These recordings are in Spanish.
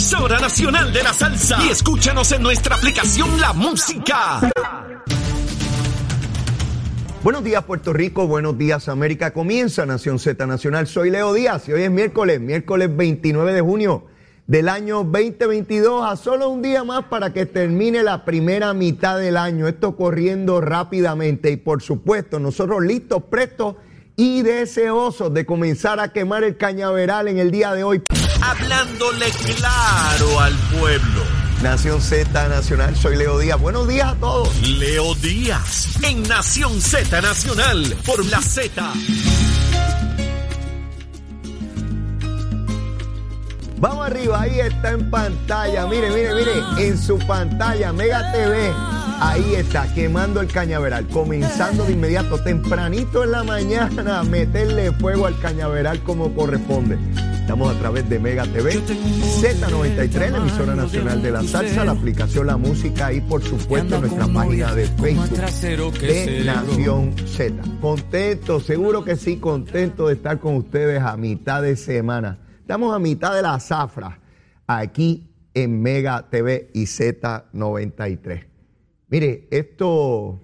emisora nacional de la salsa. Y escúchanos en nuestra aplicación La Música. Buenos días Puerto Rico, buenos días América. Comienza Nación Z Nacional. Soy Leo Díaz y hoy es miércoles, miércoles 29 de junio del año 2022, a solo un día más para que termine la primera mitad del año. Esto corriendo rápidamente y por supuesto nosotros listos, prestos y deseosos de comenzar a quemar el cañaveral en el día de hoy. Hablándole claro al pueblo. Nación Z Nacional, soy Leo Díaz. Buenos días a todos. Leo Díaz en Nación Z Nacional por la Z. Vamos arriba, ahí está en pantalla. Mire, mire, mire, en su pantalla, Mega TV. Ahí está, quemando el cañaveral. Comenzando de inmediato, tempranito en la mañana, a meterle fuego al cañaveral como corresponde. Estamos a través de Mega TV, Z93, la emisora nacional de la salsa, la aplicación La Música y por supuesto nuestra página de Facebook de Nación Z. Contento, seguro que sí, contento de estar con ustedes a mitad de semana. Estamos a mitad de la zafra aquí en Mega TV y Z93. Mire, esto,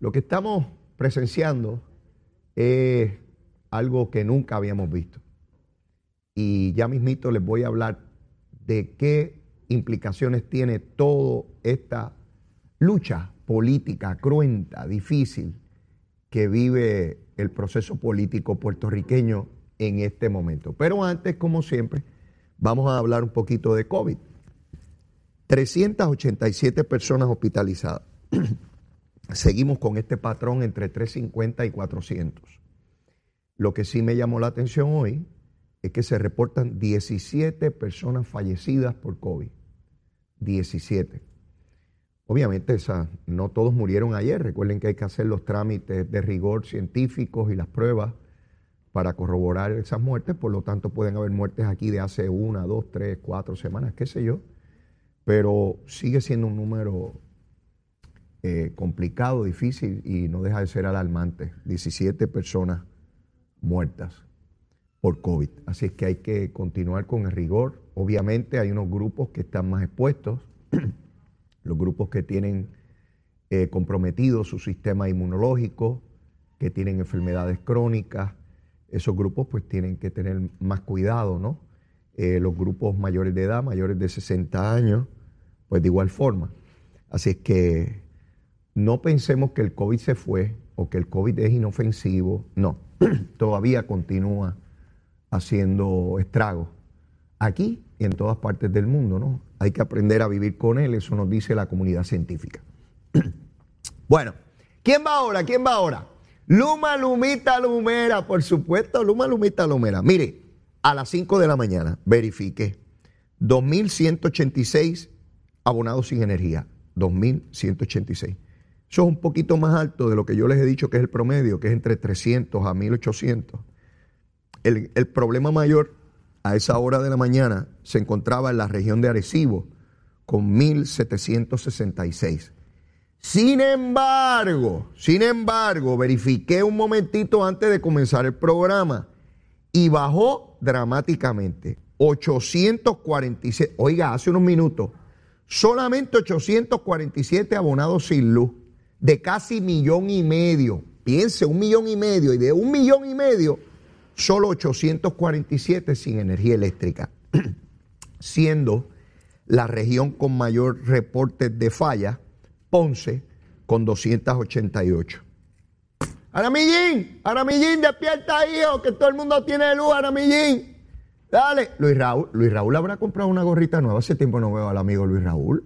lo que estamos presenciando es algo que nunca habíamos visto. Y ya mismito les voy a hablar de qué implicaciones tiene toda esta lucha política cruenta, difícil, que vive el proceso político puertorriqueño en este momento. Pero antes, como siempre, vamos a hablar un poquito de COVID. 387 personas hospitalizadas. Seguimos con este patrón entre 350 y 400. Lo que sí me llamó la atención hoy es que se reportan 17 personas fallecidas por COVID. 17. Obviamente esa, no todos murieron ayer. Recuerden que hay que hacer los trámites de rigor científicos y las pruebas para corroborar esas muertes. Por lo tanto, pueden haber muertes aquí de hace una, dos, tres, cuatro semanas, qué sé yo. Pero sigue siendo un número eh, complicado, difícil y no deja de ser alarmante. 17 personas muertas por COVID. Así es que hay que continuar con el rigor. Obviamente hay unos grupos que están más expuestos, los grupos que tienen eh, comprometido su sistema inmunológico, que tienen enfermedades crónicas, esos grupos pues tienen que tener más cuidado, ¿no? Eh, los grupos mayores de edad, mayores de 60 años, pues de igual forma. Así es que no pensemos que el COVID se fue o que el COVID es inofensivo, no, todavía continúa haciendo estragos aquí y en todas partes del mundo, ¿no? Hay que aprender a vivir con él, eso nos dice la comunidad científica. bueno, ¿quién va ahora? ¿Quién va ahora? Luma Lumita Lumera, por supuesto, Luma Lumita Lumera. Mire, a las 5 de la mañana verifique 2.186 abonados sin energía. 2.186. Eso es un poquito más alto de lo que yo les he dicho que es el promedio, que es entre 300 a 1.800. El, el problema mayor a esa hora de la mañana se encontraba en la región de Arecibo con 1.766. Sin embargo, sin embargo, verifiqué un momentito antes de comenzar el programa y bajó dramáticamente. 847, oiga, hace unos minutos, solamente 847 abonados sin luz, de casi millón y medio. Piense, un millón y medio, y de un millón y medio, solo 847 sin energía eléctrica, siendo la región con mayor reporte de falla, Ponce, con 288. Aramillín, Aramillín, despierta, hijo, que todo el mundo tiene luz, Aramillín. Dale. Luis Raúl, Luis Raúl habrá comprado una gorrita nueva. Hace tiempo no veo al amigo Luis Raúl.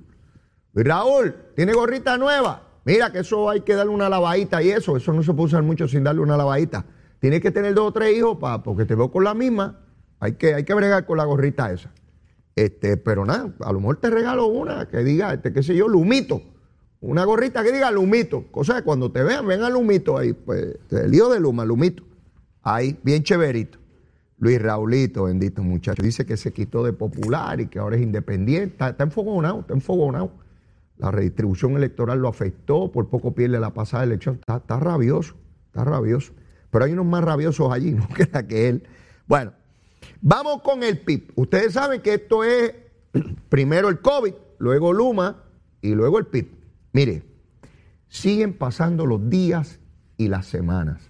Luis Raúl, ¿tiene gorrita nueva? Mira que eso hay que darle una lavadita y eso, eso no se puede usar mucho sin darle una lavadita. Tienes que tener dos o tres hijos, pa, porque te veo con la misma. Hay que, hay que bregar con la gorrita esa. Este, pero nada, a lo mejor te regalo una que diga, este, qué sé yo, lumito. Una gorrita que diga lumito. Cosa que cuando te vean, ven a lumito ahí. Pues, el lío de luma, lumito. Ahí, bien chéverito. Luis Raulito, bendito muchacho. Dice que se quitó de popular y que ahora es independiente. Está, está enfogonado, está enfogonado. La redistribución electoral lo afectó, por poco pierde la pasada elección. Está, está rabioso, está rabioso. Pero hay unos más rabiosos allí, no queda que él. Bueno, vamos con el PIB. Ustedes saben que esto es primero el COVID, luego Luma y luego el PIB. Mire, siguen pasando los días y las semanas.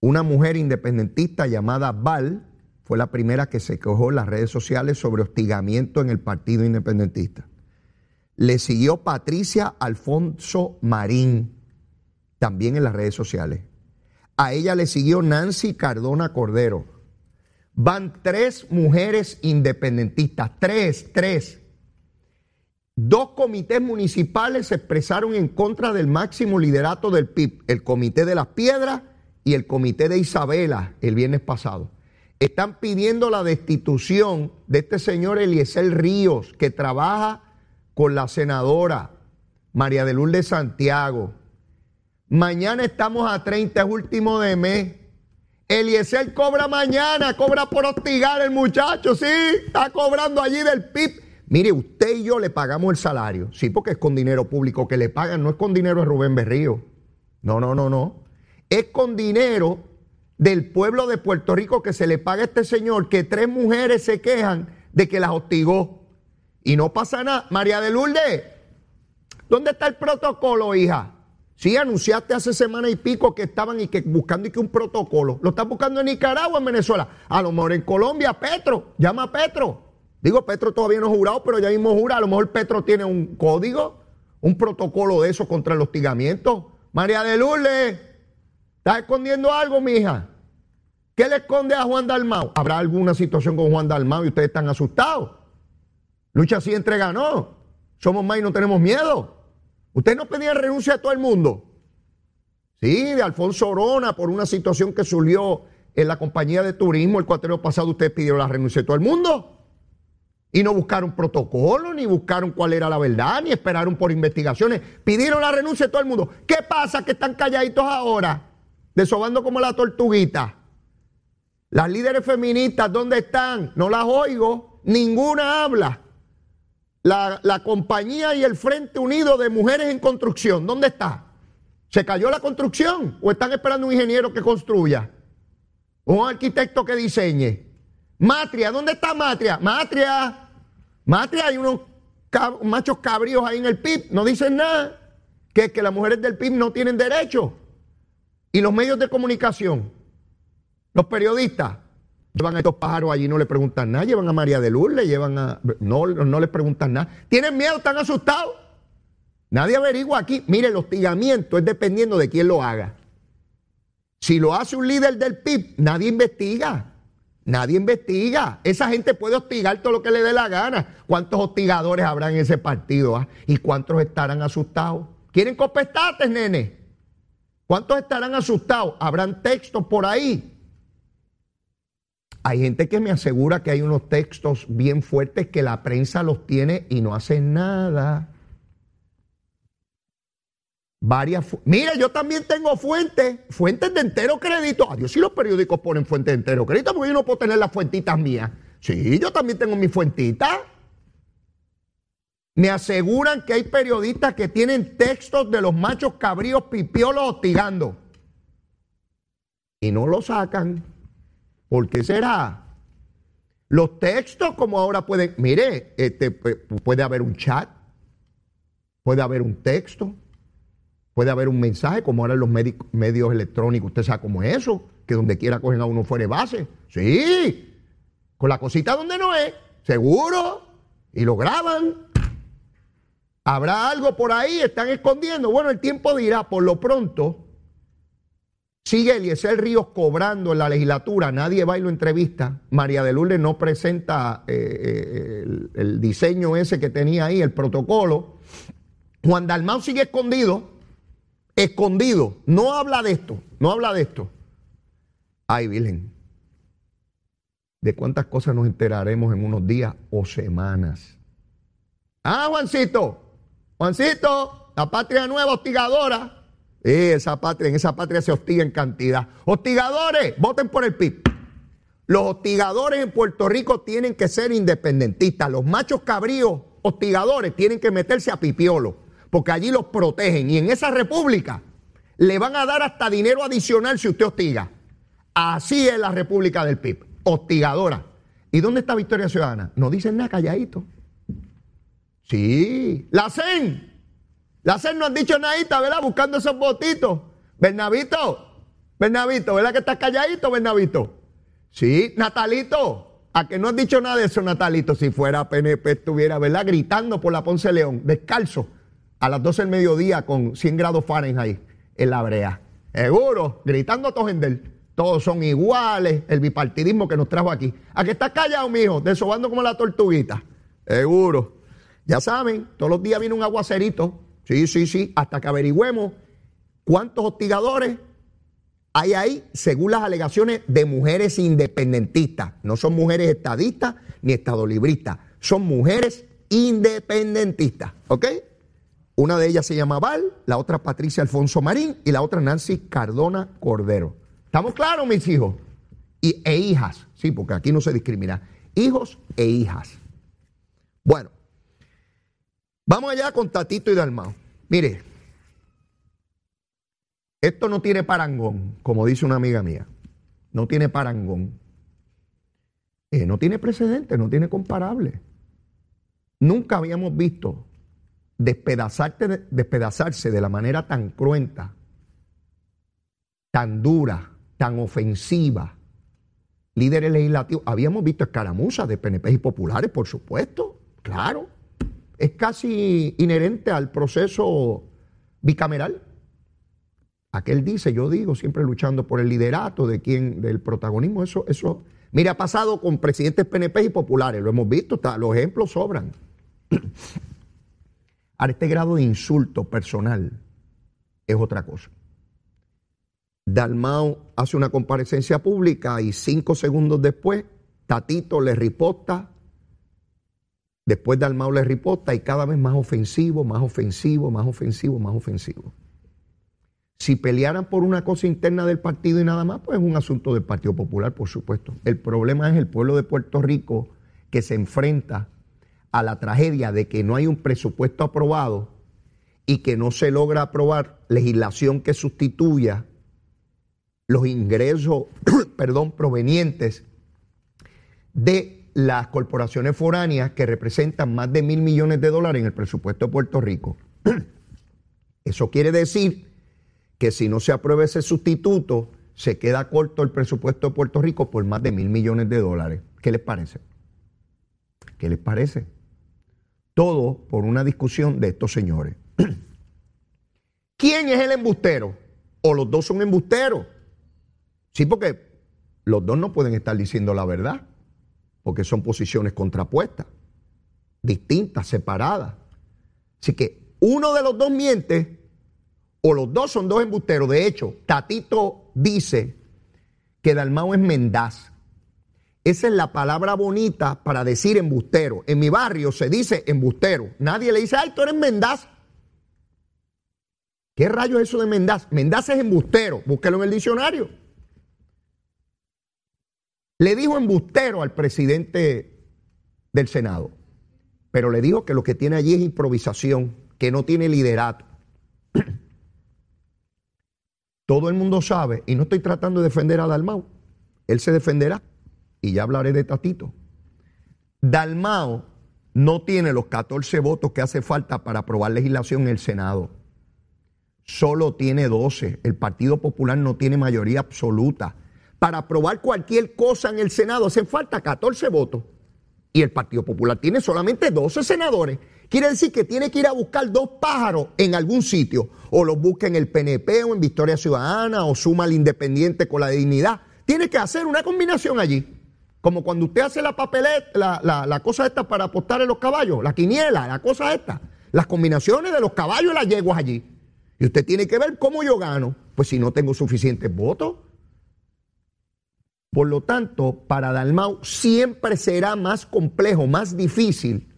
Una mujer independentista llamada Val fue la primera que se quejó en las redes sociales sobre hostigamiento en el Partido Independentista. Le siguió Patricia Alfonso Marín, también en las redes sociales. A ella le siguió Nancy Cardona Cordero. Van tres mujeres independentistas, tres, tres. Dos comités municipales se expresaron en contra del máximo liderato del PIB, el Comité de las Piedras y el Comité de Isabela, el viernes pasado. Están pidiendo la destitución de este señor Eliezer Ríos, que trabaja con la senadora María de Lourdes Santiago. Mañana estamos a 30, es último de mes. Eliezer cobra mañana, cobra por hostigar el muchacho, sí, está cobrando allí del PIB. Mire, usted y yo le pagamos el salario, sí, porque es con dinero público que le pagan, no es con dinero de Rubén Berrío. No, no, no, no. Es con dinero del pueblo de Puerto Rico que se le paga a este señor que tres mujeres se quejan de que las hostigó. Y no pasa nada. María de Lourdes, ¿dónde está el protocolo, hija? Sí, anunciaste hace semana y pico que estaban y que buscando y que un protocolo. Lo están buscando en Nicaragua, en Venezuela. A lo mejor en Colombia, Petro. Llama a Petro. Digo, Petro todavía no ha jurado, pero ya mismo jura. A lo mejor Petro tiene un código, un protocolo de eso contra el hostigamiento. María de Lourdes, ¿estás escondiendo algo, mija? ¿Qué le esconde a Juan Dalmau? ¿Habrá alguna situación con Juan Dalmau y ustedes están asustados? Lucha así entrega, no. Somos más y no tenemos miedo. Ustedes no pedían renuncia a todo el mundo. Sí, de Alfonso Orona por una situación que surgió en la compañía de turismo el cuatrero pasado, ustedes pidieron la renuncia de todo el mundo. Y no buscaron protocolo, ni buscaron cuál era la verdad, ni esperaron por investigaciones. Pidieron la renuncia de todo el mundo. ¿Qué pasa que están calladitos ahora? Desobando como la tortuguita. Las líderes feministas, ¿dónde están? No las oigo. Ninguna habla. La, la, compañía y el Frente Unido de Mujeres en Construcción, ¿dónde está? ¿Se cayó la construcción o están esperando un ingeniero que construya? ¿Un arquitecto que diseñe? Matria, ¿dónde está Matria? Matria, Matria, hay unos machos cabríos ahí en el PIB, no dicen nada. Que es que las mujeres del PIB no tienen derecho. Y los medios de comunicación, los periodistas, Llevan a estos pájaros allí, no le preguntan nada. Llevan a María de Lourdes, llevan a. No, no les preguntan nada. ¿Tienen miedo? ¿Están asustados? Nadie averigua aquí. Mire, el hostigamiento es dependiendo de quién lo haga. Si lo hace un líder del PIB, nadie investiga. Nadie investiga. Esa gente puede hostigar todo lo que le dé la gana. ¿Cuántos hostigadores habrá en ese partido? Ah? ¿Y cuántos estarán asustados? ¿Quieren copestates, nene? ¿Cuántos estarán asustados? ¿Habrán textos por ahí? Hay gente que me asegura que hay unos textos bien fuertes que la prensa los tiene y no hace nada. Varias. Mira, yo también tengo fuentes, fuentes de entero crédito. Adiós, si los periódicos ponen fuentes de entero crédito, porque yo no puedo tener las fuentitas mías. Sí, yo también tengo mis fuentitas. Me aseguran que hay periodistas que tienen textos de los machos cabríos pipiolos hostigando. Y no lo sacan. ¿Por qué será? Los textos como ahora pueden, mire, este, puede haber un chat, puede haber un texto, puede haber un mensaje como ahora en los medios electrónicos, usted sabe cómo es eso, que donde quiera cogen a uno fuera de base. Sí, con la cosita donde no es, seguro, y lo graban. Habrá algo por ahí, están escondiendo. Bueno, el tiempo dirá, por lo pronto, Sigue Eliezer Ríos cobrando en la legislatura, nadie va y lo entrevista. María de Lourdes no presenta eh, eh, el, el, diseño ese que tenía ahí, el protocolo. Juan Dalmau sigue escondido, escondido, no habla de esto, no habla de esto. Ay, Virgen, de cuántas cosas nos enteraremos en unos días o semanas. Ah, Juancito, Juancito, la patria nueva hostigadora. esa patria, en esa patria se hostiga en cantidad. Hostigadores, voten por el PIB. Los hostigadores en Puerto Rico tienen que ser independentistas. Los machos cabríos hostigadores tienen que meterse a pipiolo, porque allí los protegen. Y en esa república le van a dar hasta dinero adicional si usted hostiga. Así es la república del PIB, hostigadora. ¿Y dónde está Victoria Ciudadana? No dicen nada calladito. Sí, la CEN. La CEN no han dicho nada, ¿verdad? Buscando esos votitos. Bernabito, Bernabito, ¿verdad que estás calladito, Bernabito? Sí, Natalito, a que no has dicho nada de eso, Natalito. Si fuera PNP, estuviera, ¿verdad? Gritando por la Ponce León, descalzo, a las 12 del mediodía con 100 grados Fahrenheit en la brea. Seguro, gritando a Tojendel. Todos son iguales, el bipartidismo que nos trajo aquí. ¿A que estás callado, mijo? Desobando como la tortuguita. Seguro. Ya saben, todos los días viene un aguacerito. Sí, sí, sí, hasta que averigüemos cuántos hostigadores hay ahí, según las alegaciones de mujeres independentistas. No son mujeres estadistas ni estadolibristas, son mujeres independentistas. ¿Ok? Una de ellas se llama Val, la otra Patricia Alfonso Marín y la otra Nancy Cardona Cordero. ¿Estamos claros, mis hijos? Y, e hijas, sí, porque aquí no se discrimina. Hijos e hijas. Bueno, vamos allá con Tatito y Dalmao. Mire, esto no tiene parangón, como dice una amiga mía. No tiene parangón. Eh, no tiene precedente, no tiene comparable. Nunca habíamos visto despedazarse de la manera tan cruenta, tan dura, tan ofensiva. Líderes legislativos, habíamos visto escaramuzas de PNP y populares, por supuesto, claro. Es casi inherente al proceso bicameral. Aquel dice, yo digo, siempre luchando por el liderato de quien, del protagonismo, eso, eso. Mira, ha pasado con presidentes PNP y populares, lo hemos visto, los ejemplos sobran. Ahora, este grado de insulto personal es otra cosa. Dalmao hace una comparecencia pública y cinco segundos después, Tatito le riposta, después Dalmao le riposta y cada vez más ofensivo, más ofensivo, más ofensivo, más ofensivo. Si pelearan por una cosa interna del partido y nada más, pues es un asunto del Partido Popular, por supuesto. El problema es el pueblo de Puerto Rico que se enfrenta a la tragedia de que no hay un presupuesto aprobado y que no se logra aprobar legislación que sustituya los ingresos, perdón, provenientes de las corporaciones foráneas que representan más de mil millones de dólares en el presupuesto de Puerto Rico. Eso quiere decir que si no se aprueba ese sustituto, se queda corto el presupuesto de Puerto Rico por más de mil millones de dólares. ¿Qué les parece? ¿Qué les parece? Todo por una discusión de estos señores. ¿Quién es el embustero? ¿O los dos son embusteros? Sí, porque los dos no pueden estar diciendo la verdad, porque son posiciones contrapuestas, distintas, separadas. Así que uno de los dos miente o los dos son dos embusteros. De hecho, Tatito dice que Dalmao es mendaz. Esa es la palabra bonita para decir embustero. En mi barrio se dice embustero. Nadie le dice, ay, tú eres mendaz. ¿Qué rayo es eso de mendaz? Mendaz es embustero. Búsquelo en el diccionario. Le dijo embustero al presidente del Senado, pero le dijo que lo que tiene allí es improvisación, que no tiene liderato. Todo el mundo sabe, y no estoy tratando de defender a Dalmao, él se defenderá, y ya hablaré de Tatito. Dalmao no tiene los 14 votos que hace falta para aprobar legislación en el Senado. Solo tiene 12. El Partido Popular no tiene mayoría absoluta. Para aprobar cualquier cosa en el Senado hacen falta 14 votos. Y el Partido Popular tiene solamente 12 senadores. Quiere decir que tiene que ir a buscar dos pájaros en algún sitio. O los busca en el PNP o en Victoria Ciudadana o suma al independiente con la dignidad. Tiene que hacer una combinación allí. Como cuando usted hace la papeleta, la, cosa esta para apostar en los caballos, la quiniela, la cosa esta. Las combinaciones de los caballos y las yeguas allí. Y usted tiene que ver cómo yo gano. Pues si no tengo suficientes votos. Por lo tanto, para Dalmau siempre será más complejo, más difícil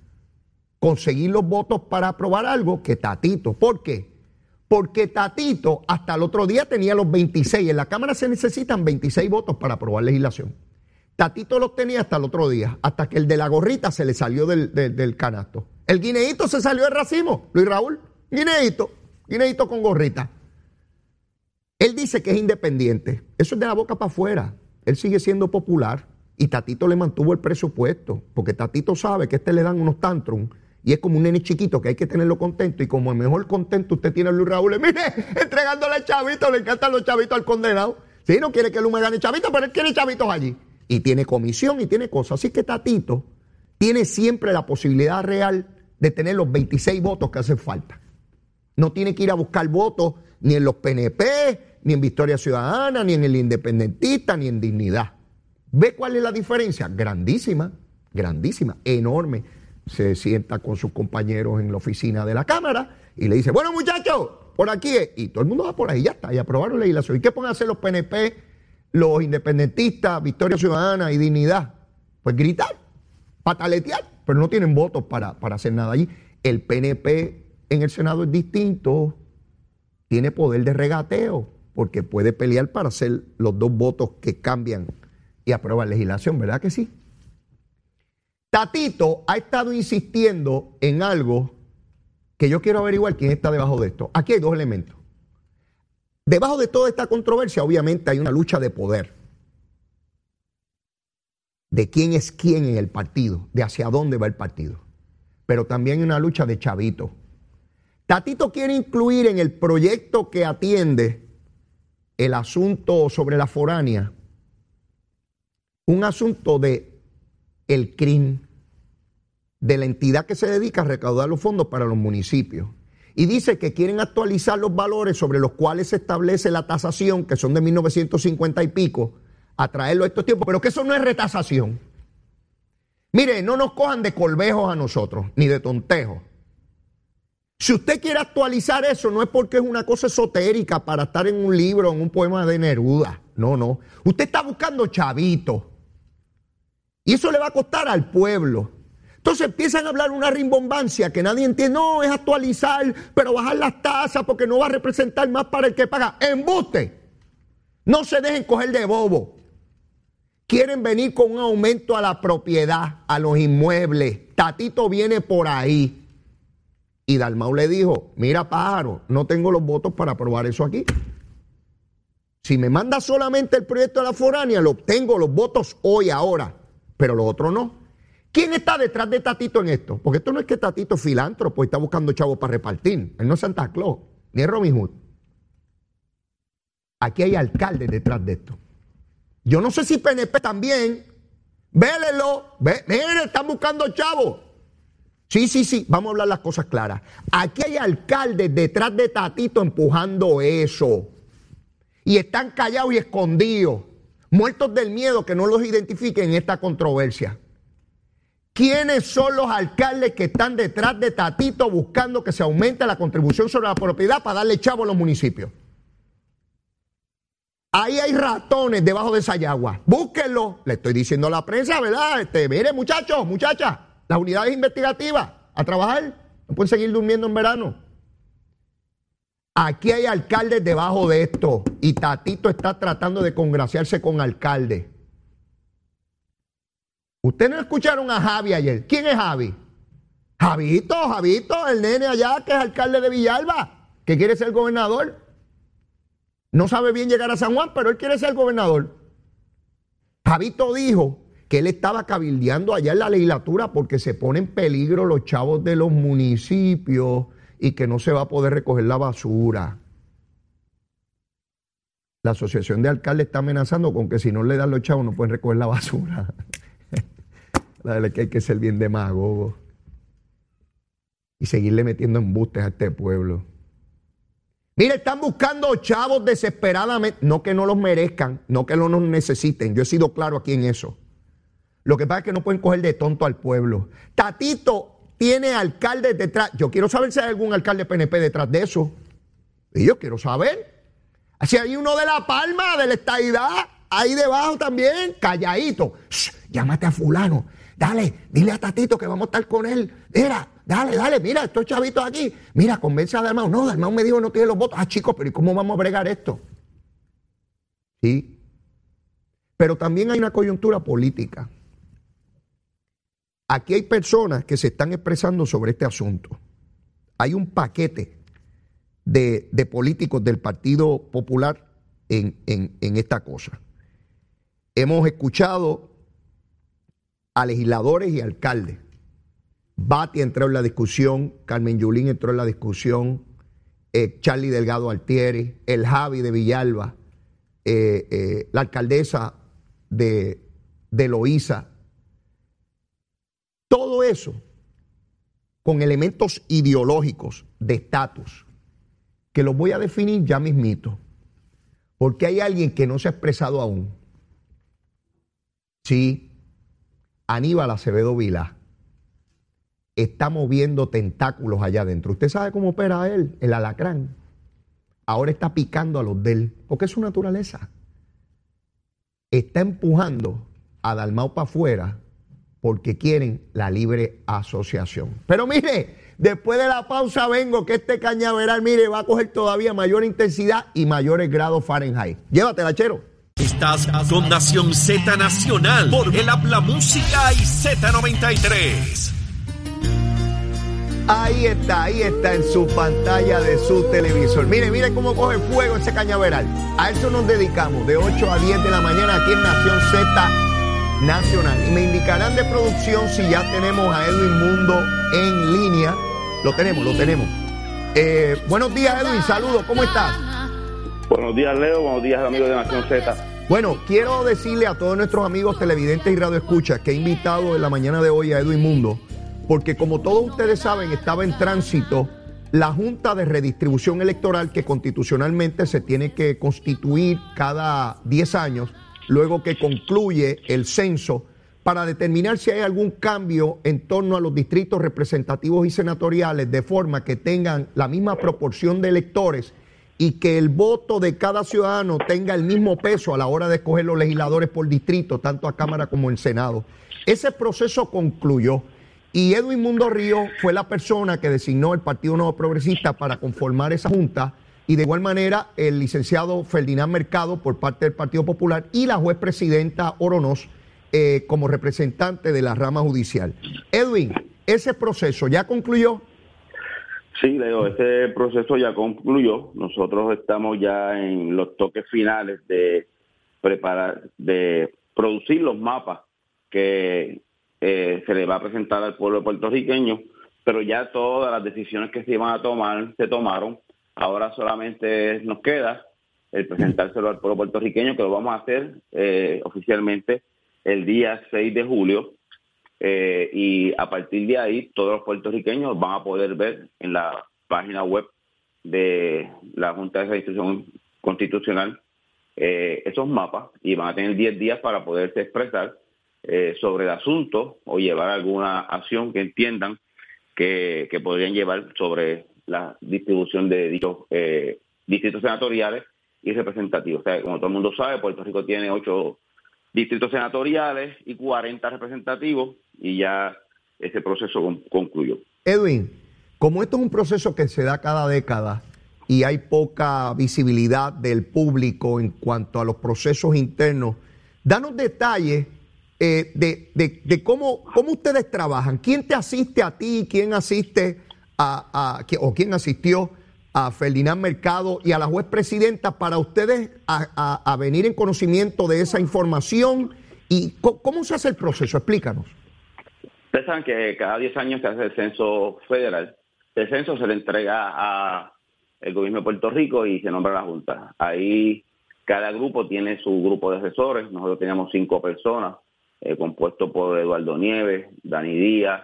conseguir los votos para aprobar algo que Tatito. ¿Por qué? Porque Tatito hasta el otro día tenía los 26. En la Cámara se necesitan 26 votos para aprobar legislación. Tatito los tenía hasta el otro día, hasta que el de la gorrita se le salió del, del, canasto. El guineíto se salió del racimo, Luis Raúl. Guineíto, guineíto con gorrita. Él dice que es independiente. Eso es de la boca para afuera. Él sigue siendo popular y Tatito le mantuvo el presupuesto, porque Tatito sabe que este le dan unos tantrums y es como un nene chiquito que hay que tenerlo contento y como el mejor contento usted tiene a Luis Raúl, mire, entregándole al chavito, le encantan los chavitos al condenado. Si no quiere que Luma gane chavito, pero él quiere chavitos allí. Y tiene comisión y tiene cosas. Así que Tatito tiene siempre la posibilidad real de tener los 26 votos que hacen falta. No tiene que ir a buscar votos ni en los PNP, ni en Victoria Ciudadana, ni en el Independentista, ni en Dignidad. ¿Ve cuál es la diferencia? Grandísima, grandísima, enorme. Se sienta con sus compañeros en la oficina de la Cámara y le dice, bueno muchachos, por aquí es. Y todo el mundo va por ahí, ya está, y aprobaron legislación. ¿Y qué pueden hacer los PNP, los independentistas, Victoria Ciudadana y Dignidad? Pues gritar, pataletear, pero no tienen votos para, para hacer nada allí. El PNP en el Senado es distinto, tiene poder de regateo, porque puede pelear para hacer los dos votos que cambian y aprueban legislación, ¿verdad que sí? Tatito ha estado insistiendo en algo que yo quiero averiguar quién está debajo de esto. Aquí hay dos elementos. Debajo de toda esta controversia, obviamente, hay una lucha de poder. De quién es quién en el partido, de hacia dónde va el partido. Pero también hay una lucha de chavito. Tatito quiere incluir en el proyecto que atiende el asunto sobre la foránea un asunto de el CRIM, de la entidad que se dedica a recaudar los fondos para los municipios. Y dice que quieren actualizar los valores sobre los cuales se establece la tasación, que son de 1950 y pico, a traerlo a estos tiempos, pero que eso no es retasación. Mire, no nos cojan de colvejos a nosotros, ni de tontejos. Si usted quiere actualizar eso, no es porque es una cosa esotérica para estar en un libro, en un poema de Neruda. No, no. Usted está buscando chavito. Y eso le va a costar al pueblo. Entonces empiezan a hablar una rimbombancia que nadie entiende. No, es actualizar, pero bajar las tasas porque no va a representar más para el que paga. ¡Embuste! No se dejen coger de bobo. Quieren venir con un aumento a la propiedad, a los inmuebles. Tatito viene por ahí. Y Dalmau le dijo, mira pájaro, no tengo los votos para aprobar eso aquí. Si me manda solamente el proyecto de la foránea, lo obtengo los votos hoy, ahora, pero los otros no. ¿Quién está detrás de Tatito en esto? Porque esto no es que Tatito es filántropo y está buscando chavos para repartir. Él no es Santa Claus, ni es Robin Hood. Aquí hay alcaldes detrás de esto. Yo no sé si PNP también. Vélelo. Ve, están buscando chavos. Sí, sí, sí, vamos a hablar las cosas claras. Aquí hay alcaldes detrás de Tatito empujando eso. Y están callados y escondidos, muertos del miedo que no los identifiquen en esta controversia. ¿Quiénes son los alcaldes que están detrás de Tatito buscando que se aumente la contribución sobre la propiedad para darle chavo a los municipios? Ahí hay ratones debajo de esa yagua. Búsquenlo. Le estoy diciendo a la prensa, ¿verdad? Este, mire, muchachos, muchachas, las unidades investigativas a trabajar. No pueden seguir durmiendo en verano. Aquí hay alcaldes debajo de esto y Tatito está tratando de congraciarse con alcaldes. Ustedes no escucharon a Javi ayer. ¿Quién es Javi? Javito, Javito, el nene allá que es alcalde de Villalba, que quiere ser gobernador. No sabe bien llegar a San Juan, pero él quiere ser gobernador. Javito dijo que él estaba cabildeando allá en la legislatura porque se ponen en peligro los chavos de los municipios y que no se va a poder recoger la basura. La Asociación de Alcaldes está amenazando con que si no le dan los chavos no pueden recoger la basura. es que hay que ser bien demagogo y seguirle metiendo embustes a este pueblo. Mire, están buscando chavos desesperadamente, no que no los merezcan, no que no los necesiten. Yo he sido claro aquí en eso. Lo que pasa es que no pueden coger de tonto al pueblo. Tatito tiene alcaldes detrás. Yo quiero saber si hay algún alcalde PNP detrás de eso. Y yo quiero saber. Si hay uno de La Palma, de la estadidad, ahí debajo también, calladito. llámate a fulano. Dale, dile a Tatito que vamos a estar con él. Mira, dale, dale, mira, estos chavitos aquí. Mira, convence a Dalmau. No, Dalmau me dijo no tiene los votos. Ah, chicos, pero ¿y cómo vamos a bregar esto? Sí. Pero también hay una coyuntura política. Aquí hay personas que se están expresando sobre este asunto. Hay un paquete de, políticos del Partido Popular en esta cosa. Hemos escuchado a legisladores y alcaldes. Bati entró en la discusión, Carmen Yulín entró en la discusión, eh, Charlie Delgado Altieri, el Javi de Villalba, eh, eh, la alcaldesa de, de. Todo eso con elementos ideológicos de estatus, que los voy a definir ya mismito, porque hay alguien que no se ha expresado aún. Sí, Aníbal Acevedo Vila está moviendo tentáculos allá adentro. ¿Usted sabe cómo opera él, el alacrán? Ahora está picando a los de él, porque es su naturaleza. Está empujando a Dalmau para afuera porque quieren la libre asociación. Pero mire, después de la pausa vengo que este cañaveral, mire, va a coger todavía mayor intensidad y mayores grados Fahrenheit. Llévatela, chero. Estás con Nación Z Nacional por el Habla Música y Z93. Ahí está, ahí está en su pantalla de su televisor. Mire, mire cómo coge fuego ese cañaveral. A eso nos dedicamos de 8 a 10 de la mañana aquí en Nación Z Nacional. Y me indicarán de producción si ya tenemos a Edwin Mundo en línea. Lo tenemos, lo tenemos. Eh, buenos días, Edwin. Saludos, ¿cómo estás? Buenos días, Leo. Buenos días, amigos de Nación Z. Bueno, quiero decirle a todos nuestros amigos televidentes y radioescuchas que he invitado en la mañana de hoy a Edwin Mundo, porque como todos ustedes saben, estaba en tránsito la Junta de Redistribución Electoral que constitucionalmente se tiene que constituir cada 10 años, luego que concluye el censo, para determinar si hay algún cambio en torno a los distritos representativos y senatoriales, de forma que tengan la misma proporción de electores y que el voto de cada ciudadano tenga el mismo peso a la hora de escoger los legisladores por distrito, tanto a Cámara como en Senado. Ese proceso concluyó y Edwin Mundo Río fue la persona que designó el Partido Nuevo Progresista para conformar esa junta y de igual manera el licenciado Ferdinand Mercado por parte del Partido Popular y la juez presidenta Oronos eh, como representante de la rama judicial. Edwin, ese proceso ya concluyó. Sí, Leo, este proceso ya concluyó. Nosotros estamos ya en los toques finales de preparar, de producir los mapas que eh, se le va a presentar al pueblo puertorriqueño, pero ya todas las decisiones que se iban a tomar se tomaron. Ahora solamente nos queda el presentárselo al pueblo puertorriqueño, que lo vamos a hacer eh, oficialmente el día 6 de julio eh, y a partir de ahí todos los puertorriqueños van a poder ver en la página web de la Junta de Redistribución Constitucional eh, esos mapas y van a tener 10 días para poderse expresar eh, sobre el asunto o llevar alguna acción que entiendan que, podrían llevar sobre la distribución de dichos distritos senatoriales y representativos. O sea, como todo el mundo sabe, Puerto Rico tiene ocho distritos senatoriales y 40 representativos y ya ese proceso concluyó. Edwin, como esto es un proceso que se da cada década y hay poca visibilidad del público en cuanto a los procesos internos, danos detalles eh, de, cómo, cómo ustedes trabajan. ¿Quién te asiste a ti? ¿Quién asiste a, a o quién asistió a Ferdinand Mercado y a la juez presidenta para ustedes a, venir en conocimiento de esa información? ¿Y cómo se hace el proceso? Explícanos. Ustedes saben que cada 10 años se hace el censo federal. El censo se le entrega a el gobierno de Puerto Rico y se nombra la Junta. Ahí cada grupo tiene su grupo de asesores. Nosotros teníamos cinco personas, eh, compuesto por Eduardo Nieves, Dani Díaz,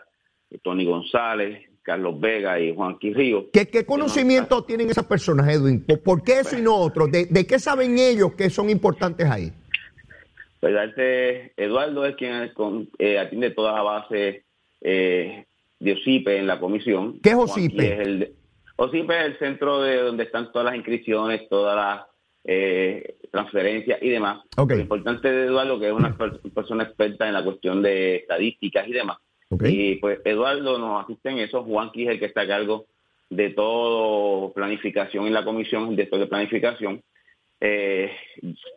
Tony González, Carlos Vega y Juan. ¿Qué, qué conocimiento tienen esas personas, Edwin? ¿Por, qué eso y no otro? ¿De, qué saben ellos que son importantes ahí? Pues este, Eduardo es quien eh, atiende toda la base eh, de OSIPE en la comisión. ¿Qué es OSIPE? Es el, OSIPE es el centro de donde están todas las inscripciones, todas las eh, transferencias y demás. Ok. Lo importante de Eduardo, que es una per- persona experta en la cuestión de estadísticas y demás. Ok. Y pues Eduardo nos asiste en eso, Juan es el que está a cargo de todo planificación en la comisión, director de planificación. Eh,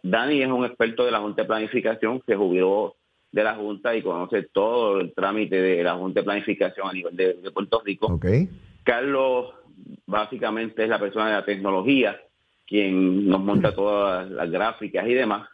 Dani es un experto de la Junta de Planificación, se jubiló de la Junta y conoce todo el trámite de la Junta de Planificación a nivel de, de Puerto Rico. Carlos básicamente es la persona de la tecnología, quien nos monta todas las gráficas y demás.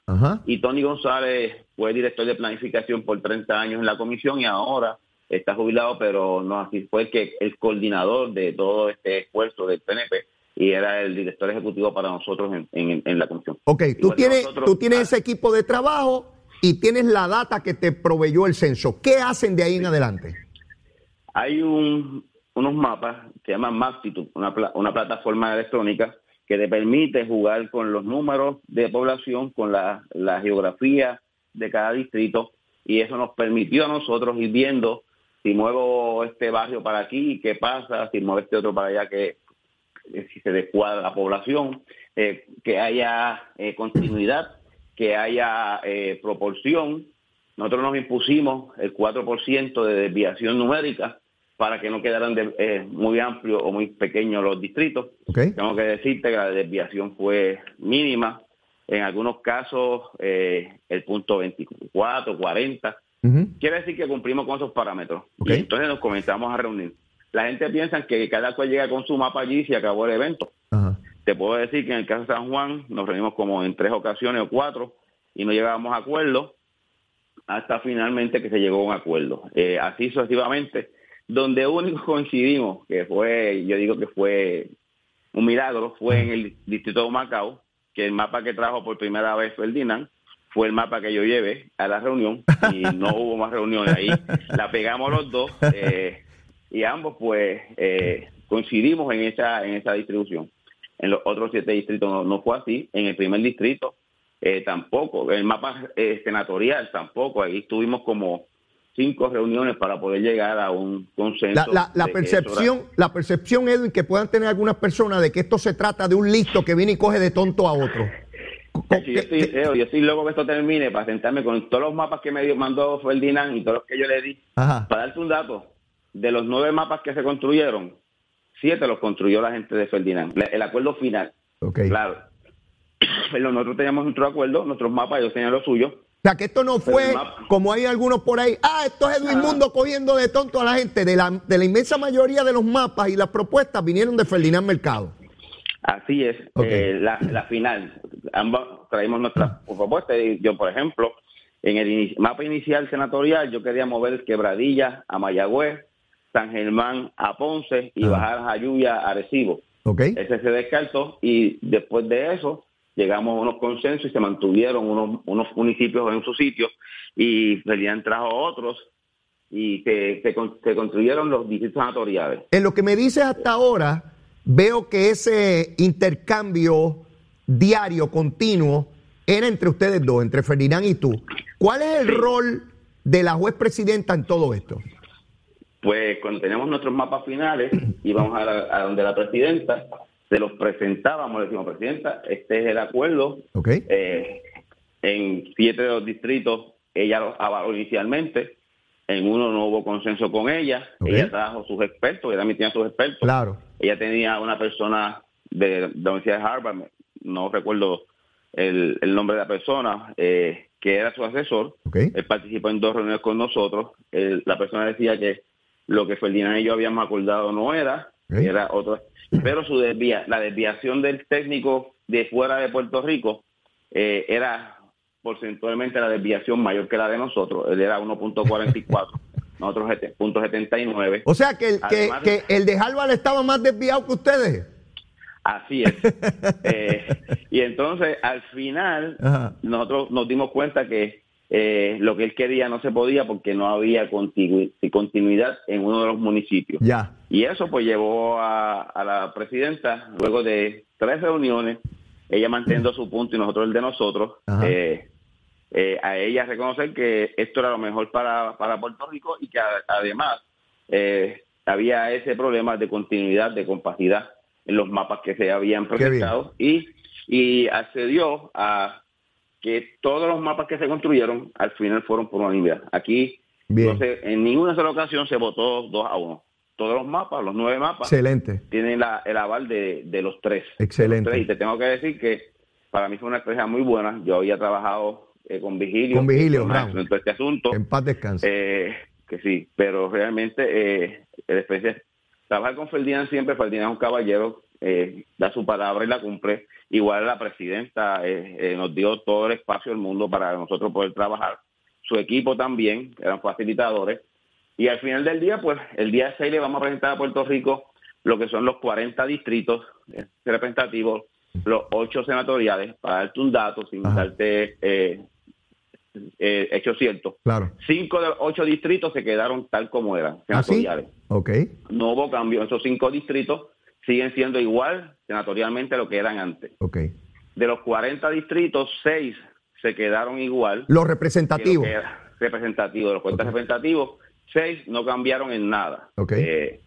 Y Tony González fue director de planificación por 30 años en la comisión y ahora está jubilado, pero no así fue el que el coordinador de todo este esfuerzo del PNP y era el director ejecutivo para nosotros en, en- en la comisión. Ok, tú Igual tienes, nosotros- tú tienes Ah, ese equipo de trabajo y tienes la data que te proveyó el censo. ¿Qué hacen de ahí en adelante? Hay un- unos mapas que se llaman Magnitude, una, una plataforma electrónica que te permite jugar con los números de población, con la, la geografía de cada distrito, y eso nos permitió a nosotros ir viendo si muevo este barrio para aquí, qué pasa, si muevo este otro para allá, eh, si se descuadra la población, eh, que haya eh, continuidad, que haya eh, proporción. Nosotros nos impusimos el 4% de desviación numérica para que no quedaran de- eh, muy amplios o muy pequeños los distritos. Ok. Tengo que decirte que la desviación fue mínima. En algunos casos, eh, el punto 24, 40. Ujú. Quiere decir que cumplimos con esos parámetros. Y entonces nos comenzamos a reunir. La gente piensa que cada cual llega con su mapa allí y se acabó el evento. Ajá. Te puedo decir que en el caso de San Juan nos reunimos como en tres ocasiones o cuatro y no llegábamos a acuerdo hasta finalmente que se llegó a un acuerdo. Eh, así sucesivamente, donde único coincidimos, que fue, yo digo que fue un milagro, fue en el distrito de Macao, que el mapa que trajo por primera vez Ferdinand fue el mapa que yo llevé a la reunión y no hubo más reuniones ahí. La pegamos los dos eh, y ambos pues eh, coincidimos en esa, en esa distribución. En los otros siete distritos no, no fue así. En el primer distrito eh, tampoco. El mapa eh, senatorial tampoco. Ahí tuvimos como cinco reuniones para poder llegar a un consenso. La, la- era- percepción, la percepción, Edwin, que puedan tener algunas personas de que esto se trata de un listo que viene y coge de tonto a otro. Sí, yo, estoy, yo estoy loco que esto termine para sentarme con todos los mapas que me dio- mandó Ferdinand y todos los que yo le di. Ajá. Para darte un dato, de los nueve mapas que se construyeron, siete los construyó la gente de Ferdinand. El acuerdo final. Ok. Claro. Pero nosotros teníamos nuestro acuerdo, nuestros mapas, ellos tenían los suyos. O sea, que esto no fue como hay algunos por ahí. Ah, esto es Edwin. Mundo cogiendo de tonto a la gente. De la, de la inmensa mayoría de los mapas y las propuestas vinieron de Ferdinand Mercado. Así es, eh, la, la final. Ambos traímos nuestras propuestas. Yo, por ejemplo, en el mapa inicial senatorial, yo quería mover Quebradilla a Mayagüez, San Germán a Ponce y Ah. bajar Jayuya a Arecibo. ¿Ok? Ese se descartó y después de eso llegamos a unos consensos y se mantuvieron unos, unos municipios en su sitio y Ferdinand trajo otros y se, se construyeron los distritos senatoriales. En lo que me dices hasta ahora, veo que ese intercambio diario, continuo, era entre ustedes dos, entre Ferdinand y tú. ¿Cuál es el rol de la juez presidenta en todo esto? Pues cuando teníamos nuestros mapas finales, íbamos a, la- a donde la presidenta, se los presentábamos, le decimos, presidenta, este es el acuerdo. Eh, en siete de los distritos ella los avaló inicialmente, en uno no hubo consenso con ella, ella trajo sus expertos, ella también tenía sus expertos. Claro. Ella tenía una persona de la Universidad de Harvard, no recuerdo el, el nombre de la persona, eh, que era su asesor. Él participó en dos reuniones con nosotros. Él- la persona decía que lo que Ferdinand y yo habíamos acordado no era, era otro. Pero su desvía, la desviación del técnico de fuera de Puerto Rico eh, era porcentualmente la desviación mayor que la de nosotros. Él era 1.44, nosotros sete- punto 79. O sea que el, que, Además- que el de Harvard estaba más desviado que ustedes. Así es. Eh, y entonces, al final, Ajá. nosotros nos dimos cuenta que eh, lo que él quería no se podía porque no había continu- continuidad en uno de los municipios. Ya. Y eso pues llevó a, a la presidenta, luego de tres reuniones, ella manteniendo su punto y nosotros el de nosotros, eh, eh, a ella reconocer que esto era lo mejor para, para Puerto Rico y que a- además había ese problema de continuidad, de compacidad en los mapas que se habían presentado y, y accedió a que todos los mapas que se construyeron al final fueron por unanimidad. Aquí, Bien. entonces, en ninguna sola ocasión se votó 2 a 1. Todos los mapas, los nueve mapas, Excelente. tienen la- el aval de, de los tres. Excelente. Los tres. Y te tengo que decir que para mí fue una experiencia muy buena. Yo había trabajado eh, con Vigilio. Con Vigilio, Brown. En todo este asunto. En paz descanse. Eh, que sí, pero realmente eh, la experiencia, trabajar con Ferdinand siempre, Ferdinand es un caballero, eh, da su palabra y la cumple. Igual la presidenta eh, eh, nos dio todo el espacio del mundo para nosotros poder trabajar. Su equipo también, eran facilitadores. Y al final del día, pues el día 6 le vamos a presentar a Puerto Rico lo que son los 40 distritos eh, representativos, los 8 senatoriales, para darte un dato, sin Ajá. darte eh, eh, hechos ciertos. Claro. Cinco de los ocho distritos se quedaron tal como eran, ¿Ah, sí? senatoriales. Ok. No hubo cambio. Esos cinco distritos siguen siendo igual senatorialmente a lo que eran antes. Ok. De los 40 distritos, seis se quedaron igual. Los que lo representativos. que era representativo. De los 40 Ok. representativos, seis no cambiaron en nada. Ok. Eh,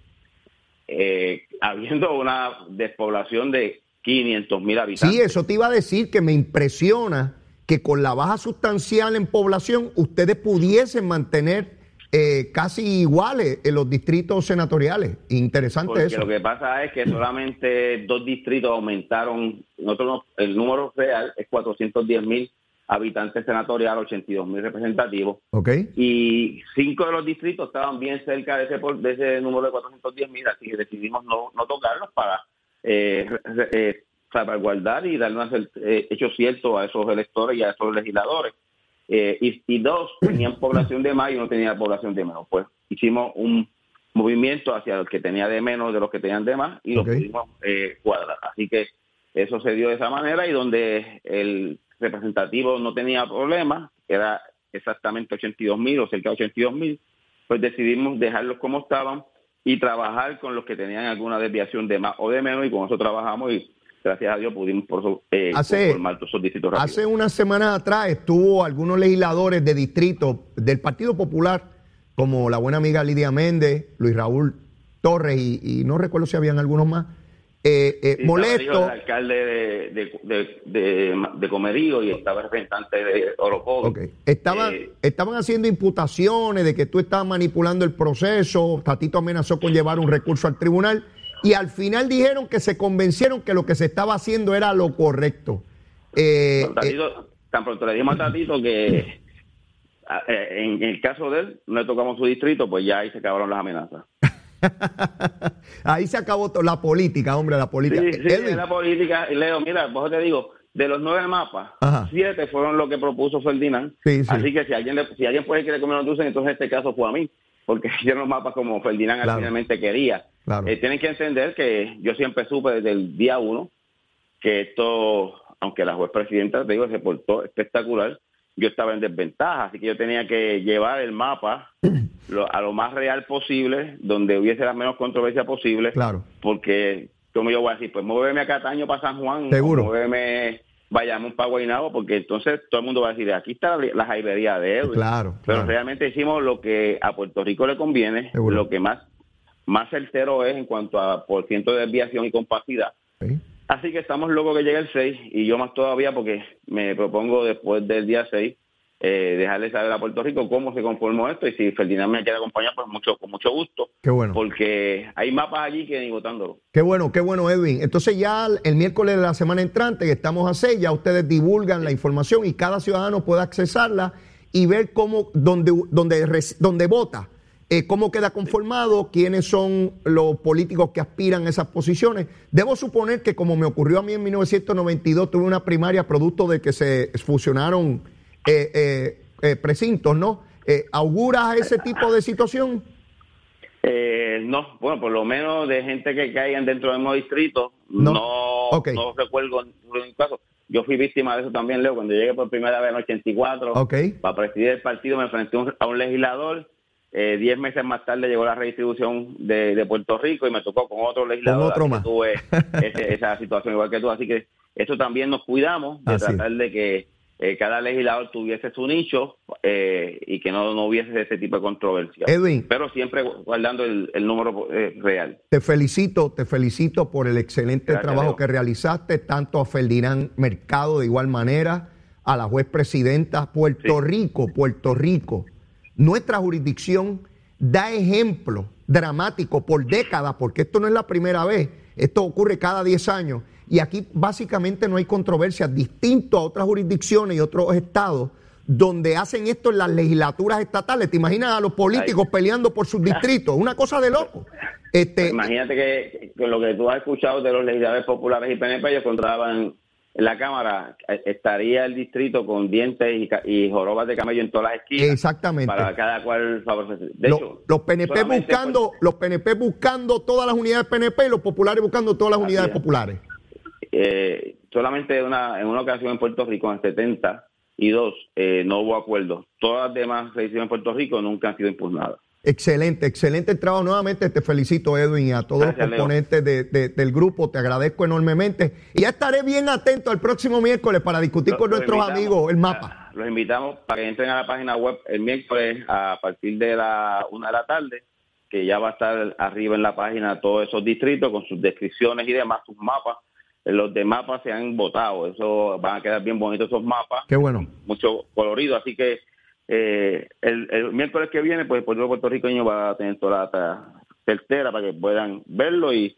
eh, habiendo una despoblación de 500 mil habitantes. Sí, eso te iba a decir que me impresiona que con la baja sustancial en población ustedes pudiesen mantener eh, casi iguales en los distritos senatoriales. Interesante Porque eso. lo que pasa es que solamente dos distritos aumentaron, nosotros no- el número real es 410 mil habitantes senatoriales, 82 mil representativos, Ok. y cinco de los distritos estaban bien cerca de ese, por- de ese número de 410 mil, así que decidimos no, no tocarlos para eh, eh, salvaguardar y darnos el eh, hecho cierto a esos electores y a esos legisladores. Eh, y, y dos tenían población de más y uno tenía población de menos. Pues hicimos un movimiento hacia los que tenía de menos de los que tenían de más y Ok. los pudimos eh, cuadrar. Así que eso se dio de esa manera y donde el representativo no tenía problema, era exactamente 82 mil o cerca de 82 mil, pues decidimos dejarlos como estaban y trabajar con los que tenían alguna desviación de más o de menos y con eso trabajamos y gracias a Dios pudimos por eh, Hace- conformar todos esos distritos rápidos. Hace unas semanas atrás estuvo algunos legisladores de distrito del Partido Popular, como la buena amiga Lidia Méndez, Luis Raúl Torres y, y no recuerdo si habían algunos más, eh, eh, Sí, el alcalde de, de, de, de- de Comerío y estaba el representante de Oropovi. Ok. Estaban, Eh, estaban haciendo imputaciones de que tú estabas manipulando el proceso. Tatito amenazó con llevar un recurso al tribunal. Y al final dijeron que se convencieron que lo que se estaba haciendo era lo correcto. Eh, Tatito, tan pronto le dimos a Tatito que eh, en el caso de él, no le tocamos su distrito, pues ya ahí se acabaron las amenazas. eh, ahí se acabó la política, hombre, la política. Sí, sí, la política. Leo, mira, vos te digo, de los nueve mapas, Ajá. siete fueron lo que propuso Ferdinand. Sí, sí. Así que si alguien le- si alguien puede que le comieron dulce, entonces este caso fue a mí, porque hicieron los mapas como Ferdinand Claro. finalmente quería. Claro. Eh, tienen que entender que yo siempre supe desde el día uno que esto, aunque la juez presidenta, te digo, se portó espectacular, yo estaba en desventaja, así que yo tenía que llevar el mapa lo- a lo más real posible, donde hubiese la menos controversia posible, Claro. porque como yo voy a decir, pues muéveme a Cataño para San Juan, Seguro. muéveme Bayamón para Guaynabo, porque entonces todo el mundo va a decir, aquí está la, jaibería de Edwin. Claro, Pero realmente hicimos lo que a Puerto Rico le conviene, Seguro. lo que más, más certero es en cuanto a por ciento de desviación y compacidad. Sí. Así que estamos locos que llegue el 6 y yo más todavía porque me propongo después del día 6 eh, dejarle saber a Puerto Rico cómo se conformó esto y si Ferdinand me quiere acompañar, pues mucho, con mucho gusto, Qué bueno. porque hay mapas allí que ni votándolo. Qué bueno, qué bueno, Edwin. Entonces ya el miércoles de la semana entrante, que estamos a seis, ya ustedes divulgan la información y cada ciudadano puede accesarla y ver cómo, donde, donde, donde vota, eh, cómo queda conformado, quiénes son los políticos que aspiran a esas posiciones. Debo suponer que como me ocurrió a mí en 1992, tuve una primaria producto de que se fusionaron eh, eh, eh, precintos, ¿no? Eh, ¿Auguras ese tipo de situación? Eh, no, bueno, por lo menos de gente que caigan dentro del mismo distrito, No. no, recuerdo ningún caso. Yo fui víctima de eso también, Leo, cuando llegué por primera vez en 84 Ok. para presidir el partido, me enfrenté a un legislador. Eh, diez meses más tarde llegó la redistribución de, de Puerto Rico y me tocó con otro legislador. otro que. Tuve ese- esa situación igual que tú. Así que eso también nos cuidamos de Así tratar de que eh, cada legislador tuviese su nicho eh, y que no, no hubiese ese tipo de controversia. Edwin. Pero siempre guardando el, número eh, real. Te felicito, te felicito por el excelente trabajo que realizaste, tanto a Ferdinand Mercado de igual manera, a la juez presidenta. Puerto Rico, Puerto Rico, nuestra jurisdicción da ejemplo dramático por décadas, porque esto no es la primera vez, esto ocurre cada 10 años y aquí básicamente no hay controversia, distinto a otras jurisdicciones y otros estados donde hacen esto en las legislaturas estatales. ¿Te imaginas a los políticos peleando por sus distritos? Una cosa de loco. Este, Imagínate que lo que tú has escuchado de los legisladores populares y PNP, ellos controlaban en la Cámara, estaría el distrito con dientes y, jorobas de camello en todas las esquinas. Exactamente. Para cada cual. De hecho, los PNP buscando, los PNP buscando todas las unidades PNP y los populares buscando todas las unidades populares eh, solamente una, en una ocasión en Puerto Rico, en 70 y dos, eh, no hubo acuerdo. Todas las demás decisiones en Puerto Rico nunca han sido impugnadas. Excelente, excelente trabajo. Nuevamente te felicito, Edwin, y a todos los componentes del grupo. Te agradezco enormemente. Y ya estaré bien atento el próximo miércoles para discutir con nuestros amigos el mapa. Los invitamos para que entren a la página web el miércoles a partir de la una de la tarde, que ya va a estar arriba en la página todos esos distritos con sus descripciones y demás, sus mapas los de mapas se han votado. Eso van a quedar bien bonitos esos mapas. Qué bueno. Mucho colorido. Así que eh, el, miércoles que viene, pues el pueblo puertorriqueño va a tener toda la certera para que puedan verlo y,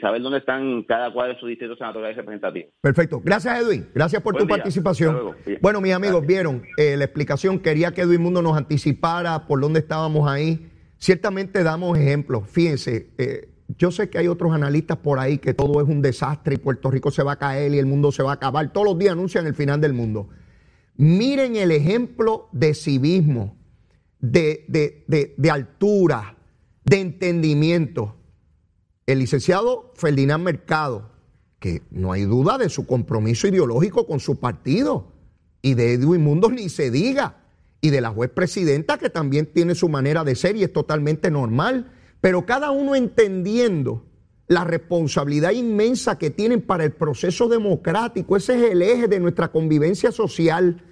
saber dónde están cada cual de sus distritos senatoriales representativos. Perfecto. Gracias, Edwin. Gracias por tu participación. Bueno, mis amigos, vieron eh, la explicación. Quería que Edwin Mundo nos anticipara por dónde estábamos ahí. Ciertamente damos ejemplos. Fíjense, eh, yo sé que hay otros analistas por ahí que todo es un desastre y Puerto Rico se va a caer y el mundo se va a acabar. Todos los días anuncian el final del mundo. Miren el ejemplo de civismo, de, de, altura, de entendimiento. El licenciado Ferdinand Mercado, que no hay duda de su compromiso ideológico con su partido, y de Edwin Mundo ni se diga, y de la juez presidenta, que también tiene su manera de ser y es totalmente normal pero cada uno entendiendo la responsabilidad inmensa que tienen para el proceso democrático, ese es el eje de nuestra convivencia social,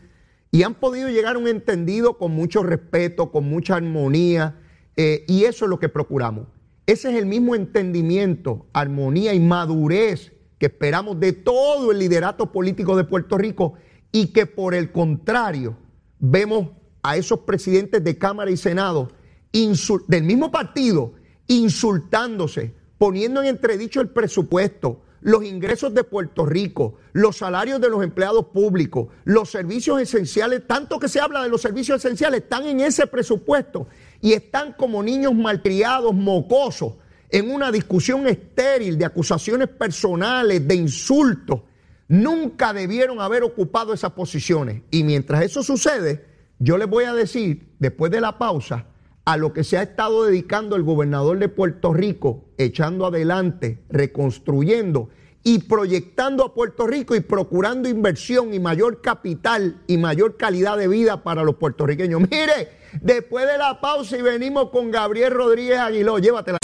y han podido llegar a un entendido con mucho respeto, con mucha armonía, eh, y eso es lo que procuramos. Ese es el mismo entendimiento, armonía y madurez que esperamos de todo el liderato político de Puerto Rico y que por el contrario vemos a esos presidentes de Cámara y Senado del mismo partido insultándose, poniendo en entredicho el presupuesto, los ingresos de Puerto Rico, los salarios de los empleados públicos, los servicios esenciales, tanto que se habla de los servicios esenciales, están en ese presupuesto y están como niños malcriados, mocosos, en una discusión estéril de acusaciones personales, de insultos. Nunca debieron haber ocupado esas posiciones. Y mientras eso sucede, yo les voy a decir, después de la pausa, a lo que se ha estado dedicando el gobernador de Puerto Rico, echando adelante, reconstruyendo y proyectando a Puerto Rico y procurando inversión y mayor capital y mayor calidad de vida para los puertorriqueños. Mire, después de la pausa y venimos con Gabriel Rodríguez Aguiló, llévatela.